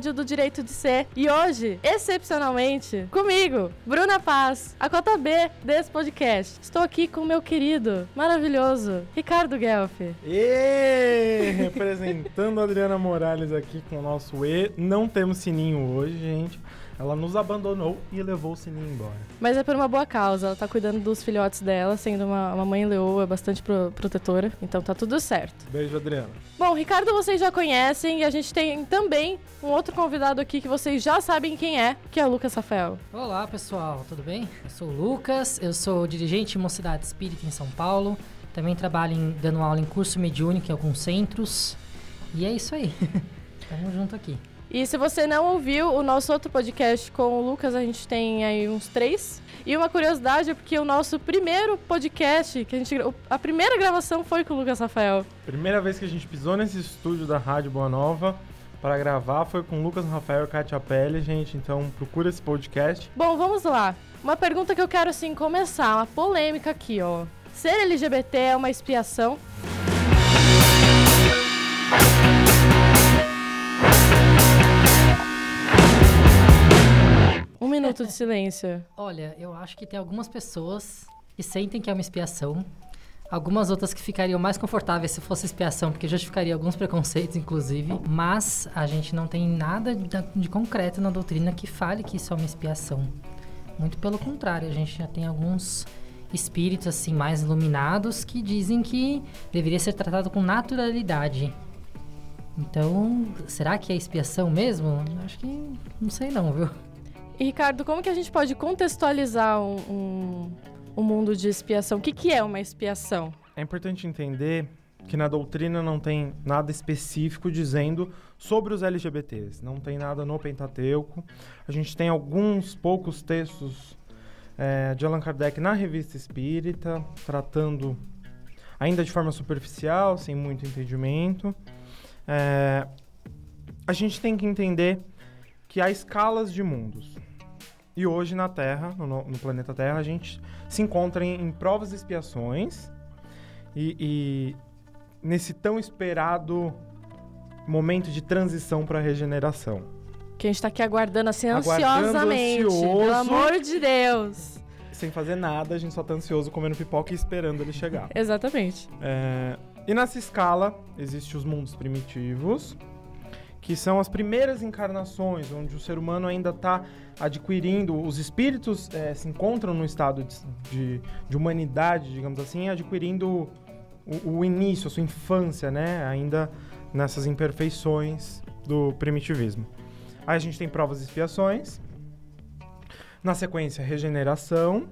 episódio do Direito de Ser. E hoje, excepcionalmente, comigo, Bruna Paz, a cota B desse podcast. Estou aqui com o meu querido, maravilhoso, Ricardo Guelph. E representando a Adriana Morales aqui com o nosso E. Não temos sininho hoje, gente. Ela nos abandonou e levou o sininho embora. Mas é por uma boa causa. Ela tá cuidando dos filhotes dela, sendo uma, uma mãe leoa bastante pro, protetora. Então tá tudo certo. Beijo, Adriana. Bom, Ricardo vocês já conhecem e a gente tem também um outro convidado aqui que vocês já sabem quem é, que é o Lucas Rafael. Olá, pessoal, tudo bem? Eu sou o Lucas, eu sou dirigente de Mocidade Espírita em São Paulo. Também trabalho em, dando aula em curso mediúnico em alguns centros. E é isso aí. Tamo junto aqui. E se você não ouviu o nosso outro podcast com o Lucas, a gente tem aí uns três. E uma curiosidade é porque o nosso primeiro podcast, que a gente a primeira gravação foi com o Lucas Rafael. Primeira vez que a gente pisou nesse estúdio da Rádio Boa Nova para gravar foi com o Lucas Rafael e Katia Pelle, gente. Então procura esse podcast. Bom, vamos lá. Uma pergunta que eu quero assim começar, uma polêmica aqui, ó. Ser LGBT é uma expiação? Minuto de silêncio. Olha, eu acho que tem algumas pessoas que sentem que é uma expiação. Algumas outras que ficariam mais confortáveis se fosse expiação, porque justificaria alguns preconceitos, inclusive. Mas a gente não tem nada de, concreto na doutrina que fale que isso é uma expiação. Muito pelo contrário, a gente já tem alguns espíritos assim mais iluminados que dizem que deveria ser tratado com naturalidade. Então, será que é expiação mesmo? Acho que não sei não, viu? E Ricardo, como que a gente pode contextualizar um, um, um mundo de expiação? O que, que é uma expiação? É importante entender que na doutrina não tem nada específico dizendo sobre os LGBTs. Não tem nada no Pentateuco. A gente tem alguns poucos textos é, de Allan Kardec na Revista Espírita, tratando ainda de forma superficial, sem muito entendimento. É, a gente tem que entender que há escalas de mundos. E hoje na Terra, no, no planeta Terra, a gente se encontra em, em provas e expiações. E, e, nesse tão esperado momento de transição para a regeneração. Que a gente está aqui aguardando assim Aguardando ansiosamente. ansioso. Pelo amor de Deus. Sem fazer nada, a gente só tá ansioso comendo pipoca e esperando ele chegar. Exatamente. É, e nessa escala, existem os mundos primitivos, que são as primeiras encarnações, onde o ser humano ainda está adquirindo, os espíritos é, se encontram no estado de, de, de humanidade, digamos assim, adquirindo o, o, início, a sua infância, né? Ainda nessas imperfeições do primitivismo. Aí a gente tem provas e expiações. Na sequência, regeneração.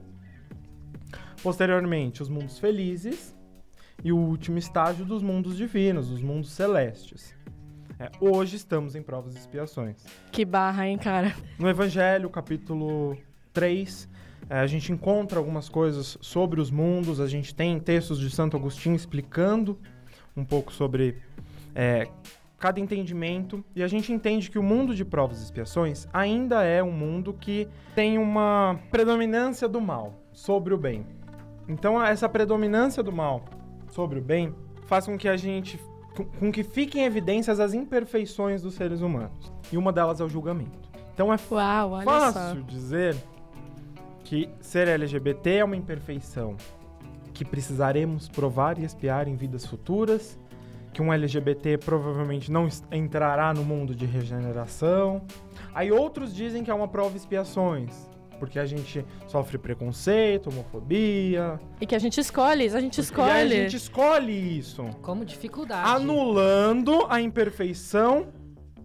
Posteriormente, os mundos felizes. E o último estágio dos mundos divinos, os mundos celestes. É, hoje estamos em provas e expiações. Que barra, hein, cara? No Evangelho, capítulo 3, é, a gente encontra algumas coisas sobre os mundos, a gente tem textos de Santo Agostinho explicando um pouco sobre é, cada entendimento, e a gente entende que o mundo de provas e expiações ainda é um mundo que tem uma predominância do mal sobre o bem. Então, essa predominância do mal sobre o bem faz com que a gente com que fiquem evidências as imperfeições dos seres humanos. E uma delas é o julgamento. Então é Uau, olha fácil só. dizer que ser LGBT é uma imperfeição que precisaremos provar e expiar em vidas futuras, que um LGBT provavelmente não entrará no mundo de regeneração. Aí outros dizem que é uma prova expiações, porque a gente sofre preconceito, homofobia. E que a gente escolhe, a gente E escolhe. a gente escolhe isso Como dificuldade. anulando a imperfeição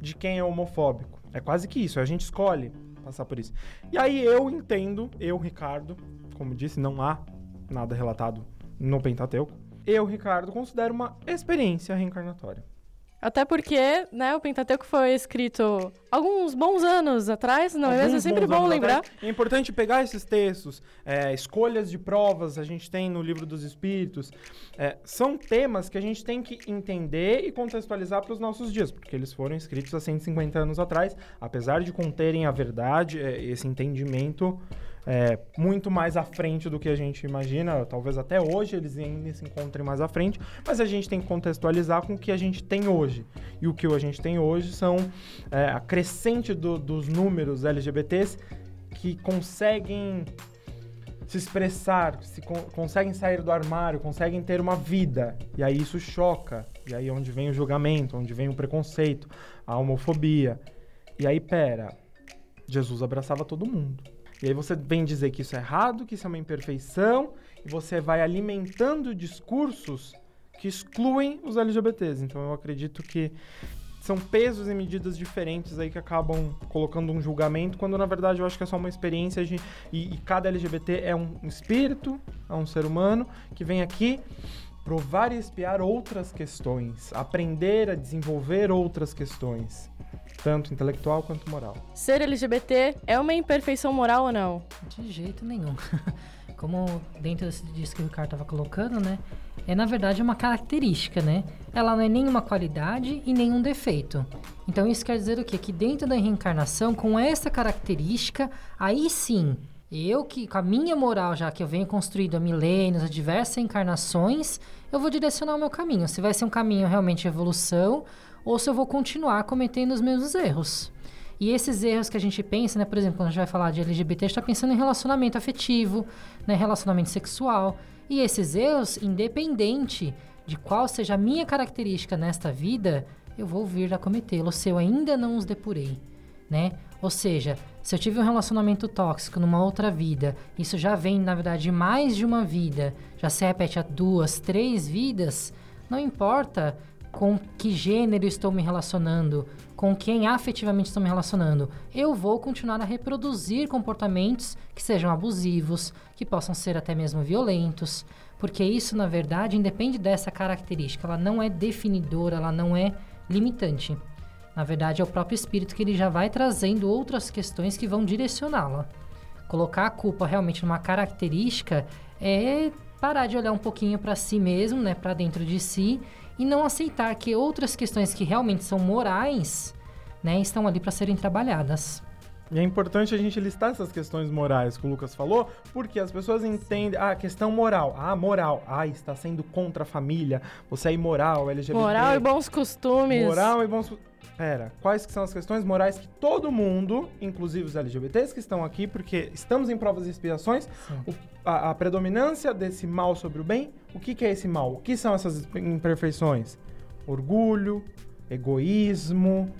de quem é homofóbico. É quase que isso, a gente escolhe passar por isso. E aí eu entendo, eu, Ricardo, como disse, não há nada relatado no Pentateuco. Eu, Ricardo, considero uma experiência reencarnatória. Até porque, né, o Pentateuco foi escrito alguns bons anos atrás, não é mesmo? É sempre bom lembrar. atrás. É importante pegar esses textos, é, escolhas de provas, a gente tem no livro dos Espíritos. É, são temas que a gente tem que entender e contextualizar para os nossos dias, porque eles foram escritos há 150 anos atrás, apesar de conterem a verdade, é, esse entendimento é, muito mais à frente do que a gente imagina. Talvez até hoje eles ainda se encontrem mais à frente, mas a gente tem que contextualizar com o que a gente tem hoje. E o que a gente tem hoje são é, a crescente do, dos números LGBTs que conseguem se expressar, se con conseguem sair do armário, conseguem ter uma vida. E aí isso choca. E aí é onde vem o julgamento, onde vem o preconceito, a homofobia. E aí, pera, Jesus abraçava todo mundo. E aí você vem dizer que isso é errado, que isso é uma imperfeição, e você vai alimentando discursos que excluem os LGBTs. Então eu acredito que são pesos e medidas diferentes aí que acabam colocando um julgamento, quando na verdade eu acho que é só uma experiência de, e, e cada LGBT é um espírito, é um ser humano que vem aqui provar e espiar outras questões, aprender a desenvolver outras questões, tanto intelectual quanto moral. Ser LGBT é uma imperfeição moral ou não? De jeito nenhum. Como dentro disso que o Ricardo estava colocando, né? É na verdade uma característica, né? Ela não é nenhuma qualidade e nenhum defeito. Então isso quer dizer o quê? Que dentro da reencarnação, com essa característica, aí sim eu que, com a minha moral já que eu venho construído há milênios, há diversas encarnações, eu vou direcionar o meu caminho. Se vai ser um caminho realmente de evolução ou se eu vou continuar cometendo os mesmos erros. E esses erros que a gente pensa, né, por exemplo, quando a gente vai falar de LGBT, a gente está pensando em relacionamento afetivo, né, relacionamento sexual. E esses erros, independente de qual seja a minha característica nesta vida, eu vou vir a cometê-los se eu ainda não os depurei, né? Ou seja, se eu tive um relacionamento tóxico numa outra vida, isso já vem, na verdade, de mais de uma vida, já se repete a duas, três vidas, não importa com que gênero estou me relacionando, com quem afetivamente estou me relacionando, eu vou continuar a reproduzir comportamentos que sejam abusivos, que possam ser até mesmo violentos, porque isso, na verdade, independe dessa característica, ela não é definidora, ela não é limitante. Na verdade, é o próprio espírito que ele já vai trazendo outras questões que vão direcioná-la. Colocar a culpa realmente numa característica é parar de olhar um pouquinho para si mesmo, né, para dentro de si e não aceitar que outras questões que realmente são morais, né, estão ali para serem trabalhadas. E é importante a gente listar essas questões morais que o Lucas falou, porque as pessoas entendem, ah, questão moral, ah, moral, ah, está sendo contra a família, você é imoral, LGBT. Moral e bons costumes. Moral e bons Pera, quais que são as questões morais que todo mundo, inclusive os LGBTs que estão aqui, porque estamos em provas e expiações, o, a, a, predominância desse mal sobre o bem, o que, que é esse mal? O que são essas imperfeições? Orgulho, egoísmo,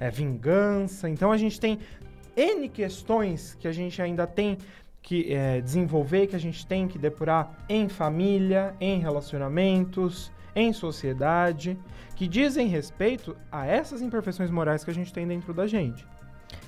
é, vingança. Então a gente tem N questões que a gente ainda tem que é, desenvolver, que a gente tem que depurar em família, em relacionamentos, em sociedade, que dizem respeito a essas imperfeições morais que a gente tem dentro da gente.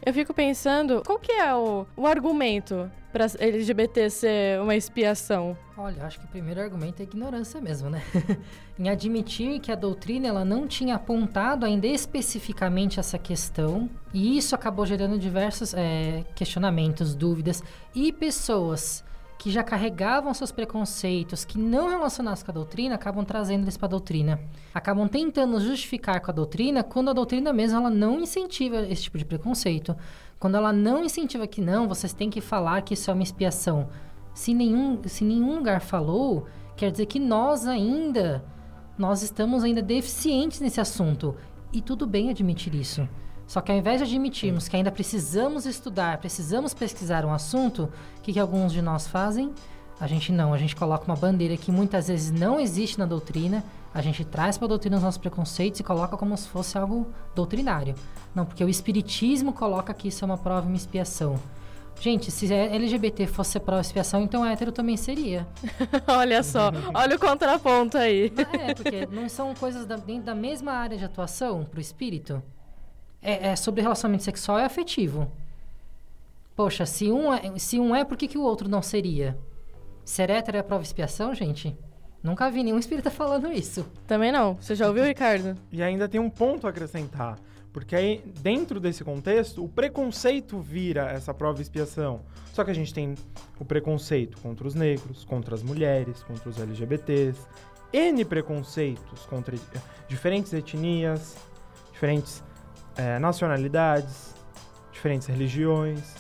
Eu fico pensando, qual que é o, o argumento para LGBT ser uma expiação? Olha, acho que o primeiro argumento é ignorância mesmo, né? em admitir que a doutrina ela não tinha apontado ainda especificamente essa questão, e isso acabou gerando diversos é, questionamentos, dúvidas, e pessoas que já carregavam seus preconceitos, que não relacionados com a doutrina, acabam trazendo eles para a doutrina. Acabam tentando justificar com a doutrina quando a doutrina mesmo ela não incentiva esse tipo de preconceito. Quando ela não incentiva que não, vocês têm que falar que isso é uma expiação. Se nenhum, se nenhum lugar falou, quer dizer que nós ainda, nós estamos ainda deficientes nesse assunto. E tudo bem admitir isso. Só que ao invés de admitirmos que ainda precisamos estudar, precisamos pesquisar um assunto, o que, que alguns de nós fazem? A gente não, a gente coloca uma bandeira que muitas vezes não existe na doutrina, a gente traz para a doutrina os nossos preconceitos e coloca como se fosse algo doutrinário. Não, porque o espiritismo coloca que isso é uma prova e uma expiação. Gente, se LGBT fosse prova e expiação, então hétero também seria. olha só, olha o contraponto aí. é, porque não são coisas da, dentro da mesma área de atuação para o espírito é, é sobre relacionamento sexual e afetivo. Poxa, se um é, se um é por que, que o outro não seria? Ser hétero é prova expiação, gente? Nunca vi nenhum espírita falando isso. Também não. Você já ouviu, Ricardo? E ainda tem um ponto a acrescentar. Porque aí, dentro desse contexto, o preconceito vira essa prova expiação. Só que a gente tem o preconceito contra os negros, contra as mulheres, contra os LGBTs, N preconceitos contra diferentes etnias, diferentes é, nacionalidades, diferentes religiões.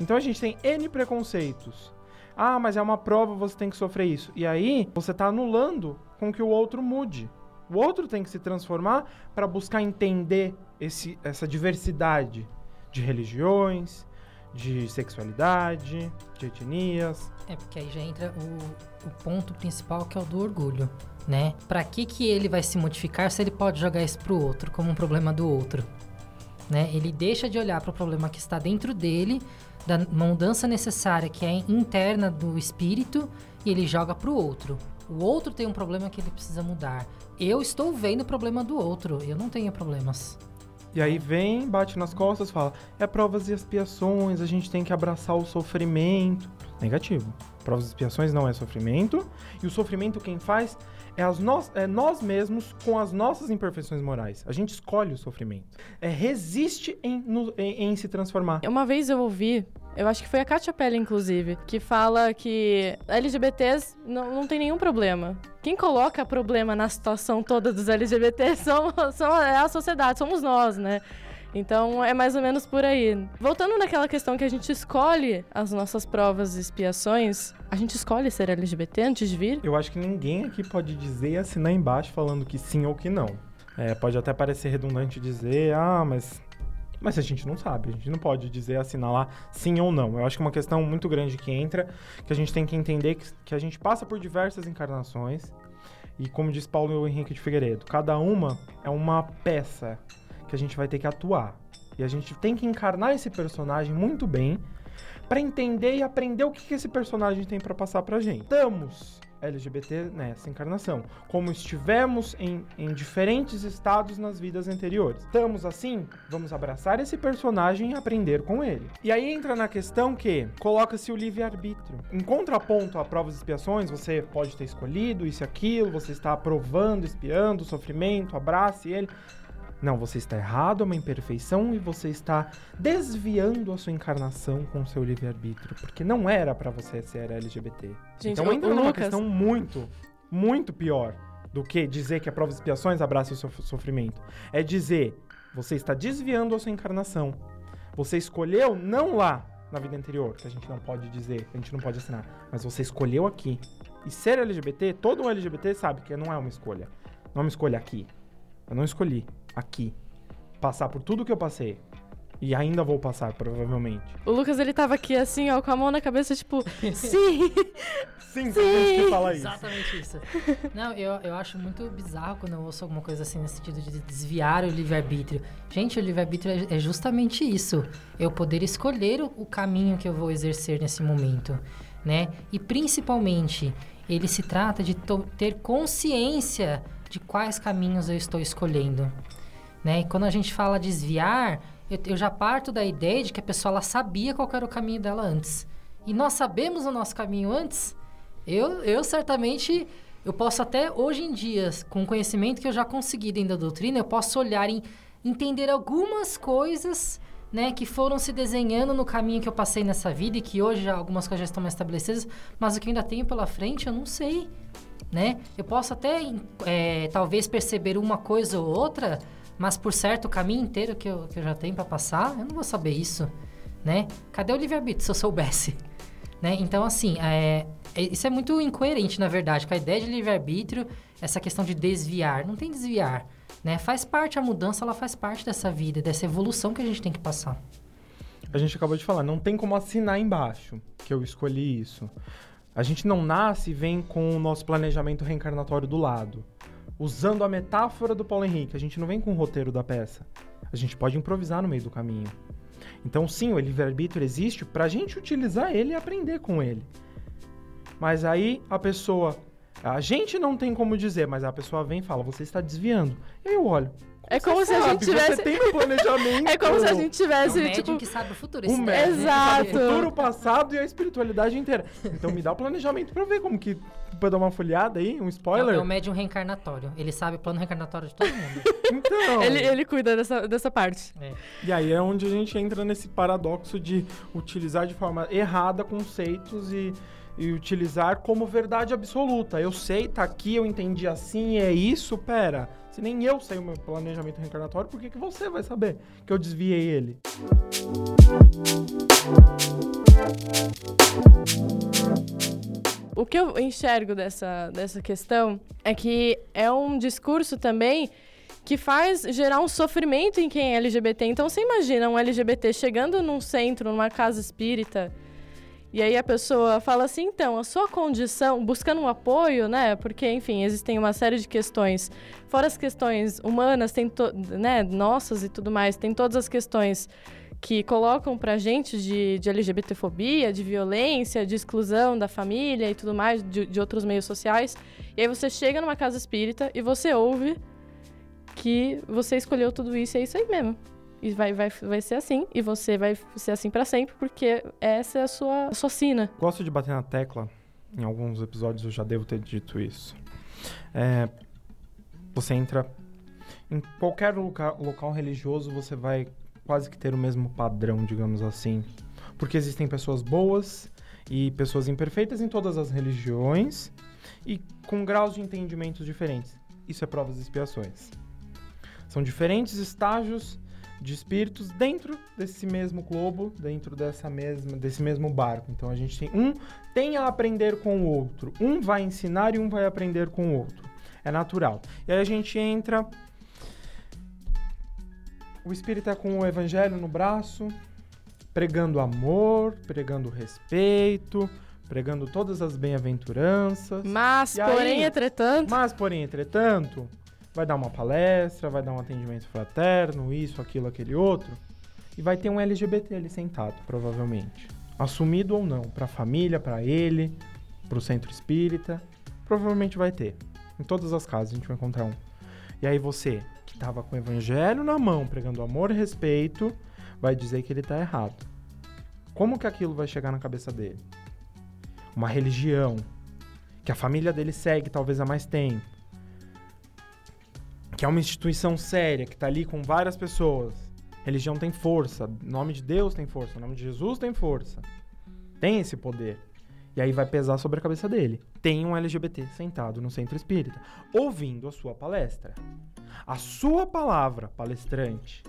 Então a gente tem N preconceitos. Ah, mas é uma prova, você tem que sofrer isso. E aí, você está anulando com que o outro mude. O outro tem que se transformar para buscar entender esse, essa diversidade de religiões, de sexualidade, de etnias. É, porque aí já entra o, o ponto principal que é o do orgulho, né? Pra que que ele vai se modificar se ele pode jogar isso pro outro, como um problema do outro? Né? Ele deixa de olhar para o problema que está dentro dele, da mudança necessária que é interna do espírito, e ele joga pro outro. O outro tem um problema que ele precisa mudar. Eu estou vendo o problema do outro, eu não tenho problemas. E aí vem, bate nas costas, fala: é provas e expiações, a gente tem que abraçar o sofrimento. Negativo. Provas e expiações não é sofrimento, e o sofrimento quem faz é, as nós, é nós mesmos com as nossas imperfeições morais. A gente escolhe o sofrimento. É resiste em, no, em, em se transformar. Uma vez eu ouvi eu acho que foi a Katia Pelle, inclusive, que fala que LGBTs não, não tem nenhum problema. Quem coloca problema na situação toda dos LGBTs são, são, é a sociedade, somos nós, né? Então é mais ou menos por aí. Voltando naquela questão que a gente escolhe as nossas provas e expiações, a gente escolhe ser LGBT antes de vir? Eu acho que ninguém aqui pode dizer e assinar embaixo falando que sim ou que não. É, pode até parecer redundante dizer, ah, mas. Mas a gente não sabe, a gente não pode dizer, assinar lá sim ou não. Eu acho que é uma questão muito grande que entra, que a gente tem que entender que, que a gente passa por diversas encarnações. E como diz Paulo Henrique de Figueiredo, cada uma é uma peça que a gente vai ter que atuar. E a gente tem que encarnar esse personagem muito bem para entender e aprender o que, que esse personagem tem para passar pra gente. Estamos LGBT nessa encarnação, como estivemos em, em diferentes estados nas vidas anteriores. Estamos assim, vamos abraçar esse personagem e aprender com ele. E aí entra na questão que coloca-se o livre-arbítrio. Em contraponto a provas e expiações, você pode ter escolhido isso e aquilo, você está aprovando, espiando o sofrimento, abrace ele. Não, você está errado, é uma imperfeição e você está desviando a sua encarnação com o seu livre-arbítrio, porque não era para você ser LGBT. Gente, então o numa Lucas- questão muito, muito pior do que dizer que a prova de expiações abraça o seu sofrimento. É dizer, você está desviando a sua encarnação. Você escolheu não lá na vida anterior, que a gente não pode dizer, a gente não pode assinar, mas você escolheu aqui. E ser LGBT, todo um LGBT sabe que não é uma escolha. Não é uma escolha aqui. Eu não escolhi aqui passar por tudo que eu passei. E ainda vou passar, provavelmente. O Lucas, ele tava aqui assim, ó, com a mão na cabeça, tipo, sim! Sim, tem gente que fala isso. Exatamente isso. Não, eu, eu acho muito bizarro quando eu ouço alguma coisa assim nesse sentido de desviar o livre-arbítrio. Gente, o livre-arbítrio é, é justamente isso. Eu poder escolher o, o caminho que eu vou exercer nesse momento, né? E principalmente, ele se trata de ter consciência de quais caminhos eu estou escolhendo, né? E quando a gente fala desviar, eu, eu já parto da ideia de que a pessoa ela sabia qual era o caminho dela antes. E nós sabemos o nosso caminho antes? Eu, eu certamente, eu posso até hoje em dia, com o conhecimento que eu já consegui dentro da doutrina, eu posso olhar e entender algumas coisas, né, que foram se desenhando no caminho que eu passei nessa vida e que hoje já, algumas coisas já estão mais estabelecidas, mas o que ainda tenho pela frente eu não sei, né? Eu posso até, é, talvez, perceber uma coisa ou outra, mas por certo o caminho inteiro que eu, que eu já tenho para passar, eu não vou saber isso, né? Cadê o livre-arbítrio se eu soubesse? Né? Então, assim, é, é- isso é muito incoerente, na verdade, com a ideia de livre-arbítrio, essa questão de desviar. Não tem desviar, né? Faz parte, a mudança, ela faz parte dessa vida, dessa evolução que a gente tem que passar. A gente acabou de falar, não tem como assinar embaixo que eu escolhi isso. A gente não nasce e vem com o nosso planejamento reencarnatório do lado. Usando a metáfora do Paulo Henrique, a gente não vem com o roteiro da peça. A gente pode improvisar no meio do caminho. Então, sim, o livre-arbítrio existe pra gente utilizar ele e aprender com ele. Mas aí a pessoa. A gente não tem como dizer, mas a pessoa vem e fala: você está desviando. Eu olho. É como se a Sabe, gente tivesse. Você tem um planejamento. É como se a gente É o tivesse, médium tipo. que sabe o futuro. O médium? Exato. o futuro, o passado e a espiritualidade inteira. Então me dá o planejamento pra ver como que. Pra dar uma folhada aí, um spoiler. é o médium reencarnatório. Ele sabe o plano reencarnatório de todo mundo. Então. Ele, ele cuida dessa, dessa parte. É. E aí é onde a gente entra nesse paradoxo de utilizar de forma errada conceitos e, e utilizar como verdade absoluta. Eu sei, tá aqui, eu entendi assim, é isso, pera. Se nem eu sei o meu planejamento reencarnatório, por que, que você vai saber que eu desviei ele? O que eu enxergo dessa, dessa questão é que é um discurso também que faz gerar um sofrimento em quem é LGBT. Então você imagina um LGBT chegando num centro, numa casa espírita, e aí a pessoa fala assim, então, a sua condição, buscando um apoio, né? Porque, enfim, existem uma série de questões. Fora as questões humanas, tem né, nossas e tudo mais, tem todas as questões que colocam pra gente de, de LGBTfobia, de violência, de exclusão da família e tudo mais, de, de outros meios sociais. E aí você chega numa casa espírita e você ouve que você escolheu tudo isso é isso aí mesmo. E vai, vai, vai ser assim, e você vai ser assim para sempre, porque essa é a sua, a sua sina. Gosto de bater na tecla, em alguns episódios eu já devo ter dito isso. É, você entra em qualquer local, local religioso, você vai quase que ter o mesmo padrão, digamos assim. Porque existem pessoas boas e pessoas imperfeitas em todas as religiões e com graus de entendimentos diferentes. Isso é provas e expiações. São diferentes estágios de espíritos dentro desse mesmo globo, dentro dessa mesma, desse mesmo barco. Então a gente tem um tem a aprender com o outro, um vai ensinar e um vai aprender com o outro. É natural. E aí a gente entra o espírito é com o evangelho no braço, pregando amor, pregando respeito, pregando todas as bem-aventuranças. Mas, e porém, aí, entretanto. Mas, porém, entretanto, vai dar uma palestra, vai dar um atendimento fraterno, isso, aquilo, aquele outro. E vai ter um LGBT ali sentado, provavelmente. Assumido ou não, para a família, para ele, para o centro espírita. Provavelmente vai ter. Em todas as casas a gente vai encontrar um. E aí você, que estava com o evangelho na mão, pregando amor e respeito, vai dizer que ele está errado. Como que aquilo vai chegar na cabeça dele? Uma religião que a família dele segue talvez há mais tempo, que é uma instituição séria, que está ali com várias pessoas. Religião tem força, nome de Deus tem força, o nome de Jesus tem força. Tem esse poder. E aí vai pesar sobre a cabeça dele. Tem um LGBT sentado no centro espírita, ouvindo a sua palestra. A sua palavra, palestrante,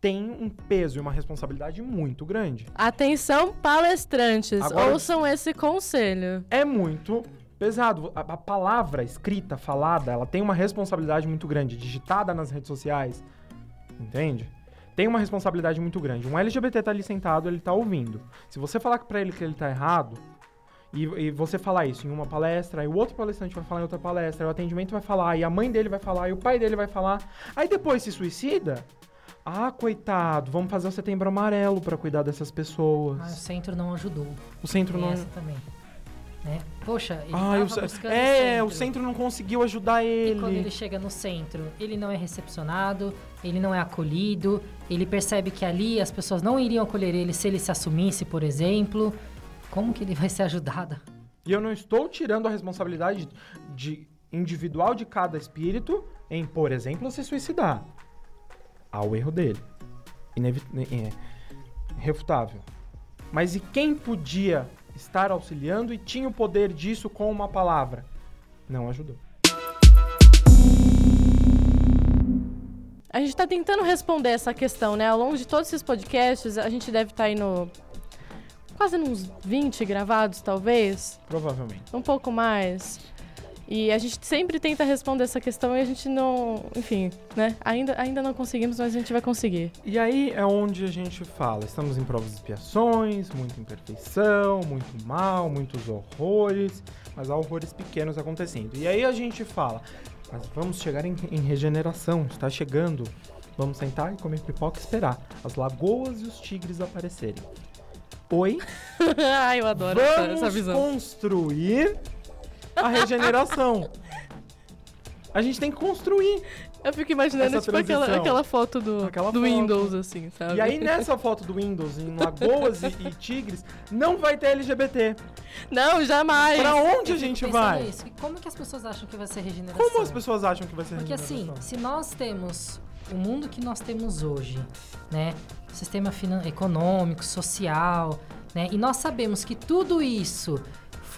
tem um peso e uma responsabilidade muito grande. Atenção, palestrantes, Agora, ouçam esse conselho. É muito pesado. A, a, palavra escrita, falada, ela tem uma responsabilidade muito grande, digitada nas redes sociais. Entende? Tem uma responsabilidade muito grande. Um LGBT tá ali sentado, ele tá ouvindo. Se você falar para ele que ele tá errado, e, e, você falar isso em uma palestra, aí o outro palestrante vai falar em outra palestra, o atendimento vai falar, e a mãe dele vai falar, e o pai dele vai falar. Aí depois se suicida. Ah, coitado, vamos fazer o setembro amarelo para cuidar dessas pessoas. Mas o centro não ajudou. O centro Tem não. Essa também. Né? Poxa, ele ah, tava buscando É, o centro. o centro não conseguiu ajudar ele. E quando ele chega no centro, ele não é recepcionado, ele não é acolhido, ele percebe que ali as pessoas não iriam acolher ele se ele se assumisse, por exemplo. Como que ele vai ser ajudado? E eu não estou tirando a responsabilidade de individual de cada espírito em, por exemplo, se suicidar. Há o erro dele. Inevit é, refutável. Mas e quem podia estar auxiliando e tinha o poder disso com uma palavra. Não ajudou. A gente está tentando responder essa questão, né? Ao longo de todos esses podcasts, a gente deve estar tá indo quase uns 20 gravados, talvez. Provavelmente. Um pouco mais. E a gente sempre tenta responder essa questão e a gente não. Enfim, né? Ainda, ainda não conseguimos, mas a gente vai conseguir. E aí é onde a gente fala: estamos em provas de expiações, muita imperfeição, muito mal, muitos horrores, mas há horrores pequenos acontecendo. E aí a gente fala: mas vamos chegar em, em regeneração, está chegando. Vamos sentar e comer pipoca e esperar as lagoas e os tigres aparecerem. Oi? Ai, eu adoro Vamos essa, essa visão. construir a regeneração. A gente tem que construir. Eu fico imaginando, tipo, aquela, aquela foto do, aquela do foto. Windows, assim, sabe? E aí, nessa foto do Windows, em Lagoas e, e, Tigres, não vai ter LGBT. Não, jamais. Pra onde a gente vai? Isso. Como que as pessoas acham que vai ser regeneração? Como as pessoas acham que vai ser Porque, regeneração? Porque, assim, se nós temos o mundo que nós temos hoje, né? Sistema econômico, social, né? E nós sabemos que tudo isso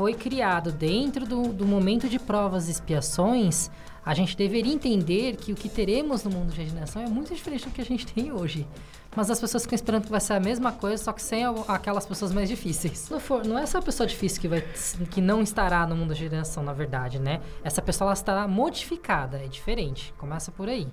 foi criado dentro do, do momento de provas e expiações, a gente deveria entender que o que teremos no mundo de regeneração é muito diferente do que a gente tem hoje. Mas as pessoas ficam esperando que vai ser a mesma coisa, só que sem aquelas pessoas mais difíceis. Não, for, não é essa pessoa difícil que, vai, que não estará no mundo de regeneração, na verdade, né? Essa pessoa ela estará modificada, é diferente. Começa por aí,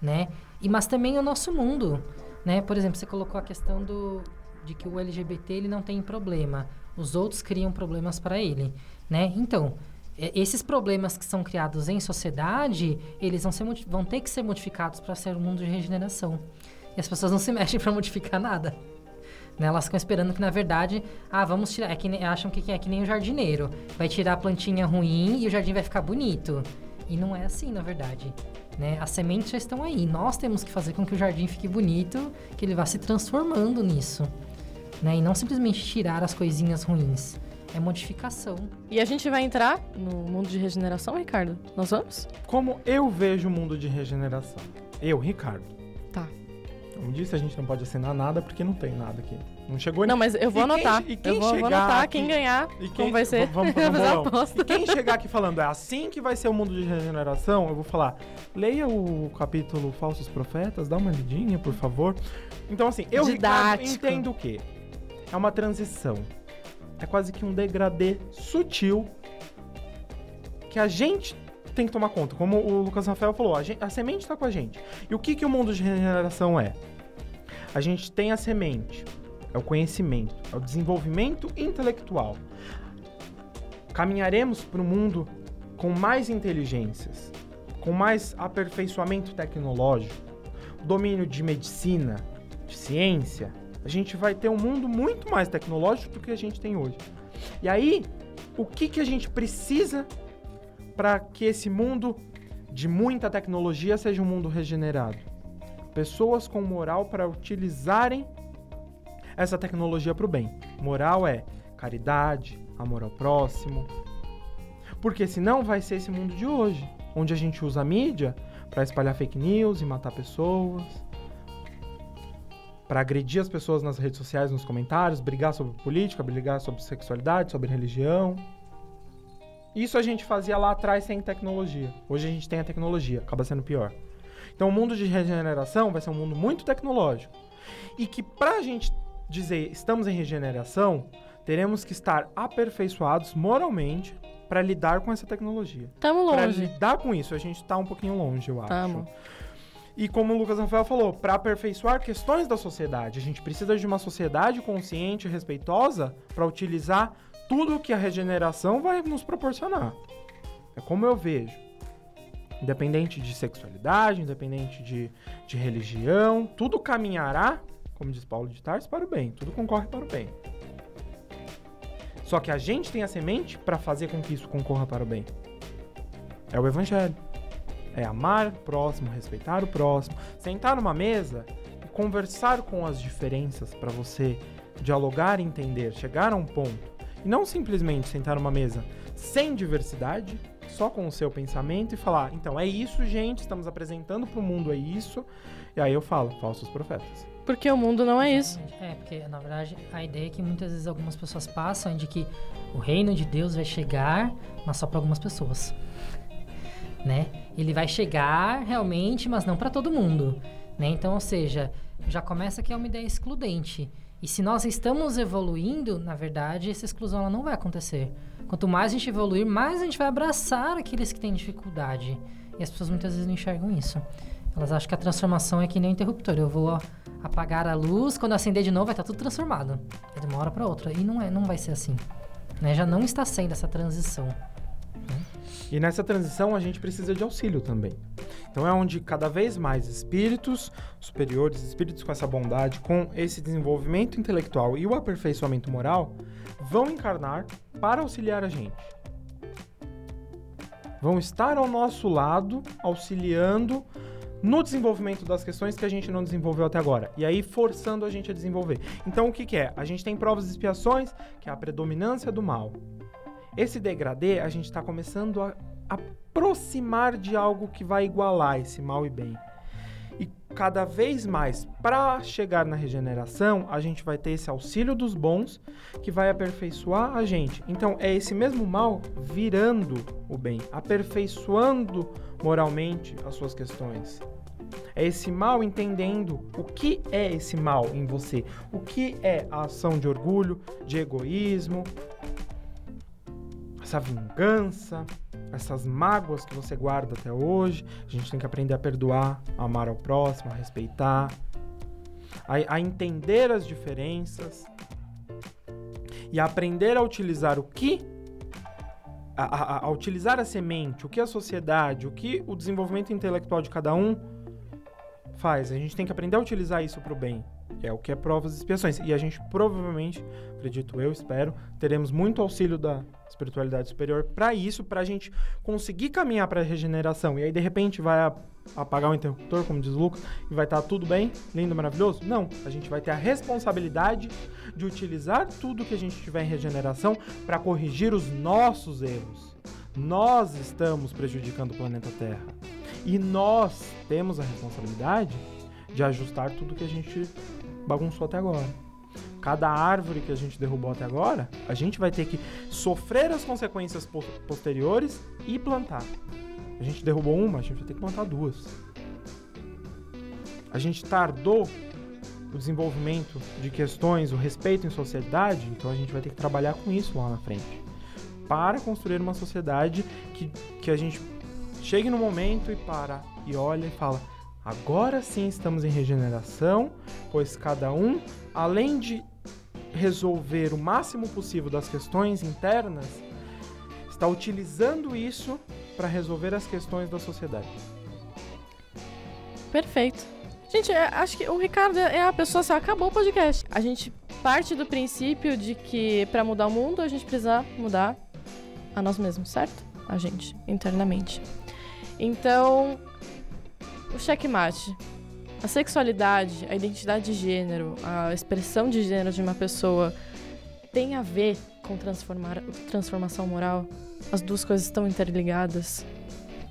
né? E, mas também o nosso mundo, né? Por exemplo, você colocou a questão do, de que o LGBT ele não tem problema. Os outros criam problemas para ele, né? Então, é, esses problemas que são criados em sociedade, eles vão, ser, vão ter que ser modificados para ser um mundo de regeneração. E as pessoas não se mexem para modificar nada. Né? Elas ficam esperando que, na verdade, ah, vamos tirar. É que nem, acham que é que nem o jardineiro. Vai tirar a plantinha ruim e o jardim vai ficar bonito. E não é assim, na verdade. Né? As sementes já estão aí. Nós temos que fazer com que o jardim fique bonito, que ele vá se transformando nisso. Né? E não simplesmente tirar as coisinhas ruins. É modificação. E a gente vai entrar no mundo de regeneração, Ricardo? Nós vamos? Como eu vejo o mundo de regeneração? Eu, Ricardo. Tá. Como disse, a gente não pode assinar nada porque não tem nada aqui. Não chegou Não, mas eu vou e anotar. Quem, quem eu vou, vou anotar aqui, quem ganhar, e quem, como vai ser. Vamos fazer E quem chegar aqui falando, é assim que vai ser o mundo de regeneração, eu vou falar, leia o capítulo Falsos Profetas, dá uma lidinha, por favor. Então, assim, eu, Ricardo, entendo o quê? É uma transição é quase que um degradê sutil que a gente tem que tomar conta. Como o Lucas Rafael falou, a, gente, a semente está com a gente. E o que, que o mundo de regeneração é? A gente tem a semente, é o conhecimento, é o desenvolvimento intelectual. Caminharemos para um mundo com mais inteligências, com mais aperfeiçoamento tecnológico, domínio de medicina, de ciência, a gente vai ter um mundo muito mais tecnológico do que a gente tem hoje. E aí, o que, que a gente precisa para que esse mundo de muita tecnologia seja um mundo regenerado? Pessoas com moral para utilizarem essa tecnologia para o bem. Moral é caridade, amor ao próximo. Porque senão vai ser esse mundo de hoje, onde a gente usa a mídia para espalhar fake news e matar pessoas para agredir as pessoas nas redes sociais, nos comentários, brigar sobre política, brigar sobre sexualidade, sobre religião. Isso a gente fazia lá atrás sem tecnologia. Hoje a gente tem a tecnologia, acaba sendo pior. Então o mundo de regeneração vai ser um mundo muito tecnológico. E que para a gente dizer estamos em regeneração, teremos que estar aperfeiçoados moralmente para lidar com essa tecnologia. Estamos longe. Para lidar com isso, a gente está um pouquinho longe, eu acho. Tamo. E como o Lucas Rafael falou, para aperfeiçoar questões da sociedade, a gente precisa de uma sociedade consciente e respeitosa para utilizar tudo que a regeneração vai nos proporcionar. É como eu vejo. Independente de sexualidade, independente de, de religião, tudo caminhará, como diz Paulo de Tarso, para o bem. Tudo concorre para o bem. Só que a gente tem a semente para fazer com que isso concorra para o bem. É o Evangelho. É amar o próximo, respeitar o próximo, sentar numa mesa e conversar com as diferenças para você dialogar e entender, chegar a um ponto. E não simplesmente sentar numa mesa sem diversidade, só com o seu pensamento e falar: então é isso, gente, estamos apresentando para o mundo, é isso. E aí eu falo: falsos profetas. Porque o mundo não é isso. É, porque na verdade a ideia é que muitas vezes algumas pessoas passam é de que o reino de Deus vai chegar, mas só para algumas pessoas né? Ele vai chegar realmente, mas não para todo mundo, né? Então, ou seja, já começa que é uma ideia excludente. E se nós estamos evoluindo, na verdade, essa exclusão ela não vai acontecer. Quanto mais a gente evoluir, mais a gente vai abraçar aqueles que têm dificuldade. E as pessoas muitas vezes não enxergam isso. Elas acham que a transformação é que nem um interruptor. Eu vou apagar a luz, quando acender de novo vai estar tudo transformado. É de uma hora para outra. E não, é, não vai ser assim. Né? Já não está sendo essa transição. E nessa transição a gente precisa de auxílio também. Então é onde cada vez mais espíritos superiores, espíritos com essa bondade, com esse desenvolvimento intelectual e o aperfeiçoamento moral, vão encarnar para auxiliar a gente. Vão estar ao nosso lado, auxiliando no desenvolvimento das questões que a gente não desenvolveu até agora. E aí forçando a gente a desenvolver. Então o que, que é? A gente tem provas e expiações, que é a predominância do mal. Esse degradê, a gente está começando a aproximar de algo que vai igualar esse mal e bem. E cada vez mais, para chegar na regeneração, a gente vai ter esse auxílio dos bons que vai aperfeiçoar a gente. Então, é esse mesmo mal virando o bem, aperfeiçoando moralmente as suas questões. É esse mal entendendo o que é esse mal em você, o que é a ação de orgulho, de egoísmo, essa vingança, essas mágoas que você guarda até hoje. A gente tem que aprender a perdoar, a amar ao próximo, a respeitar, a, a entender as diferenças e a aprender a utilizar o que a, a, a, utilizar a semente, o que a sociedade, o que o desenvolvimento intelectual de cada um faz. A gente tem que aprender a utilizar isso para o bem. É o que é provas e expiações. E a gente provavelmente, acredito eu, espero, teremos muito auxílio da espiritualidade superior para isso, para a gente conseguir caminhar para a regeneração. E aí, de repente, vai apagar o interruptor, como diz o Lucas, e vai estar tá tudo bem, lindo, maravilhoso? Não. A gente vai ter a responsabilidade de utilizar tudo que a gente tiver em regeneração para corrigir os nossos erros. Nós estamos prejudicando o planeta Terra. E nós temos a responsabilidade de ajustar tudo que a gente bagunçou até agora. Cada árvore que a gente derrubou até agora, a gente vai ter que sofrer as consequências posteriores e plantar. A gente derrubou uma, a gente vai ter que plantar duas. A gente tardou o desenvolvimento de questões, o respeito em sociedade, então a gente vai ter que trabalhar com isso lá na frente. Para construir uma sociedade que, que a gente chegue no momento e para e olha e fala: Agora sim estamos em regeneração, pois cada um, além de resolver o máximo possível das questões internas, está utilizando isso para resolver as questões da sociedade. Perfeito. Gente, é, acho que o Ricardo é a pessoa assim, acabou o podcast. A gente parte do princípio de que para mudar o mundo a gente precisa mudar a nós mesmos, certo? A gente, internamente. Então, o checkmate. A sexualidade, a identidade de gênero, a expressão de gênero de uma pessoa tem a ver com transformar, transformação moral? As duas coisas estão interligadas?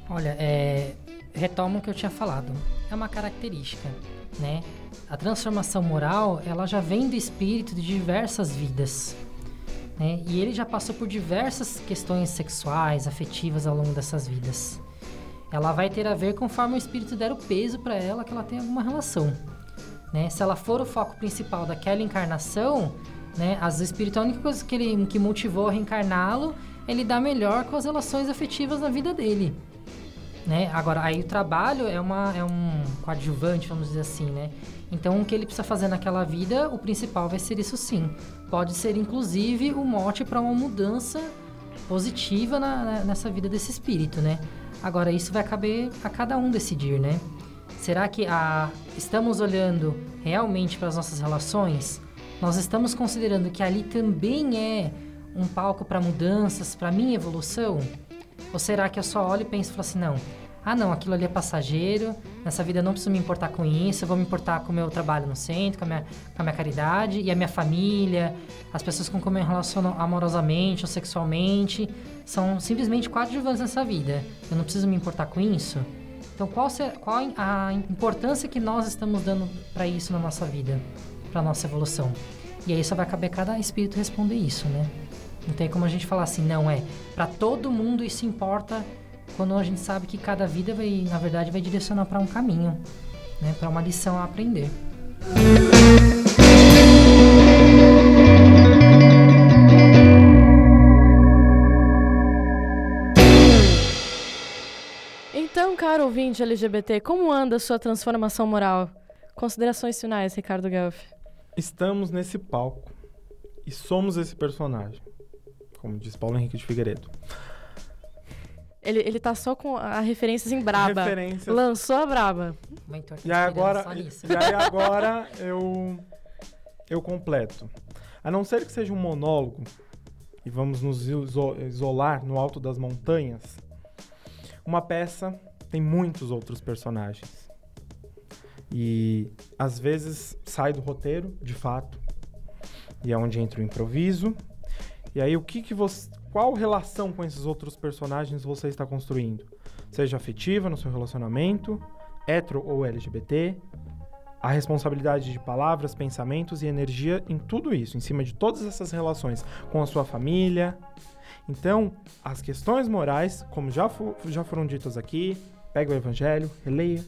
Olha, é, retomo o que eu tinha falado. É uma característica, né? A transformação moral, ela já vem do espírito de diversas vidas. Né? E ele já passou por diversas questões sexuais, afetivas ao longo dessas vidas ela vai ter a ver conforme o espírito der o peso para ela que ela tem alguma relação. Né? Se ela for o foco principal daquela encarnação, né, as espíritos, a única coisa que, ele, que motivou a reencarná-lo é dar melhor com as relações afetivas na vida dele. Né? Agora, aí o trabalho é, uma, é um coadjuvante, vamos dizer assim, né? Então, o que ele precisa fazer naquela vida, o principal vai ser isso sim. Pode ser, inclusive, o mote para uma mudança positiva na, nessa vida desse espírito, né? Agora, isso vai caber a cada um decidir, né? Será que a, estamos olhando realmente para as nossas relações? Nós estamos considerando que ali também é um palco para mudanças, para minha evolução? Ou será que eu só olho e penso e falo assim, não, ah não, aquilo ali é passageiro, nessa vida eu não preciso me importar com isso, eu vou me importar com o meu trabalho no centro, com a minha, com a minha caridade e a minha família, as pessoas com quem eu me relaciono amorosamente ou sexualmente, são simplesmente coadjuvantes nessa vida. Eu não preciso me importar com isso? Então, qual, qual a importância que nós estamos dando para isso na nossa vida, para nossa evolução? E aí só vai caber cada espírito responder isso, né? Não tem como a gente falar assim, não é. Para todo mundo isso importa quando a gente sabe que cada vida vai, na verdade, vai direcionar para um caminho, né? Para uma lição a aprender. Então, caro ouvinte LGBT, como anda a sua transformação moral? Considerações finais, Ricardo Guelph. Estamos nesse palco e somos esse personagem, como diz Paulo Henrique de Figueiredo. Ele, ele tá só com a referências em braba. Referências. Lançou a braba. E aí agora, e aí agora eu, eu completo. A não ser que seja um monólogo, e vamos nos isolar no alto das montanhas, uma peça tem muitos outros personagens. E às vezes sai do roteiro, de fato, e é onde entra o improviso. E aí o que que você qual relação com esses outros personagens você está construindo? Seja afetiva no seu relacionamento, hetero ou LGBT, a responsabilidade de palavras, pensamentos e energia em tudo isso, em cima de todas essas relações com a sua família. Então, as questões morais, como já, já foram ditas aqui, pega o evangelho, releia,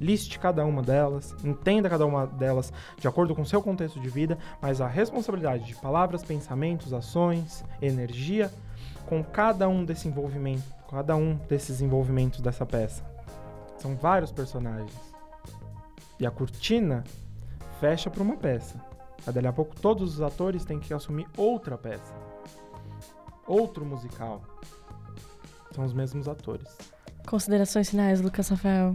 liste cada uma delas, entenda cada uma delas de acordo com o seu contexto de vida, mas a responsabilidade de palavras, pensamentos, ações, energia com cada um desse envolvimento, cada um desses envolvimentos dessa peça. São vários personagens. E a cortina fecha para uma peça. Dali a pouco, todos os atores têm que assumir outra peça. Outro musical. São os mesmos atores. Considerações finais, Lucas Rafael.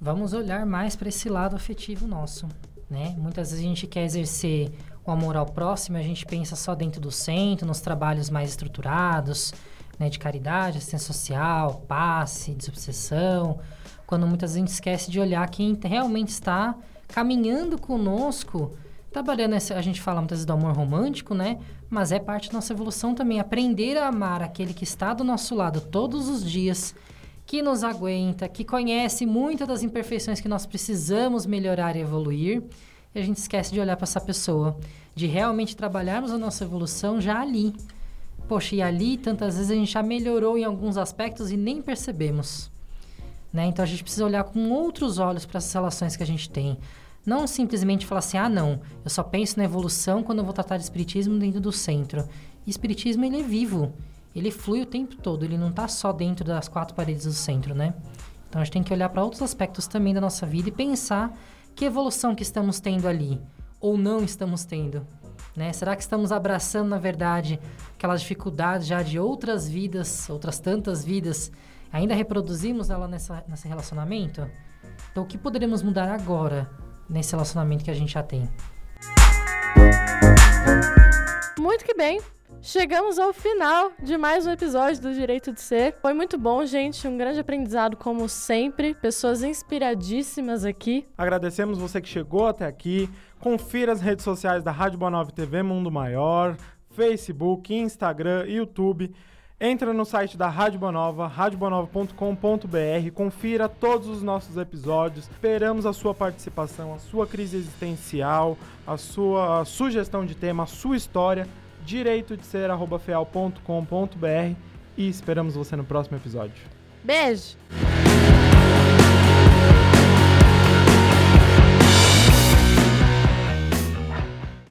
Vamos olhar mais para esse lado afetivo nosso, né? Muitas vezes a gente quer exercer o amor ao próximo, a gente pensa só dentro do centro, nos trabalhos mais estruturados, né, de caridade, assistência social, passe, desobsessão, quando muitas vezes a gente esquece de olhar quem realmente está caminhando conosco, trabalhando, essa, a gente fala muitas vezes do amor romântico, né? Mas é parte da nossa evolução também, aprender a amar aquele que está do nosso lado todos os dias, que nos aguenta, que conhece muitas das imperfeições que nós precisamos melhorar e evoluir. E a gente esquece de olhar para essa pessoa, de realmente trabalharmos a nossa evolução já ali. Poxa, e ali tantas vezes a gente já melhorou em alguns aspectos e nem percebemos. Né? Então a gente precisa olhar com outros olhos para essas relações que a gente tem. Não simplesmente falar assim, ah, não, eu só penso na evolução quando eu vou tratar de espiritismo dentro do centro. E espiritismo, ele é vivo. Ele flui o tempo todo, ele não está só dentro das quatro paredes do centro, né? Então a gente tem que olhar para outros aspectos também da nossa vida e pensar que evolução que estamos tendo ali, ou não estamos tendo. Né? Será que estamos abraçando, na verdade, aquelas dificuldades já de outras vidas, outras tantas vidas Ainda reproduzimos ela nessa, nesse relacionamento? Então, o que poderemos mudar agora nesse relacionamento que a gente já tem? Muito que bem. Chegamos ao final de mais um episódio do Direito de Ser. Foi muito bom, gente. Um grande aprendizado, como sempre. Pessoas inspiradíssimas aqui. Agradecemos você que chegou até aqui. Confira as redes sociais da Rádio Boa TV Mundo Maior, Facebook, Instagram, YouTube. Entra no site da Rádio Bonova, radiobonova.com.br, confira todos os nossos episódios. Esperamos a sua participação, a sua crise existencial, a sua sugestão de tema, a sua história, direito de ser feal.com.br e esperamos você no próximo episódio. Beijo!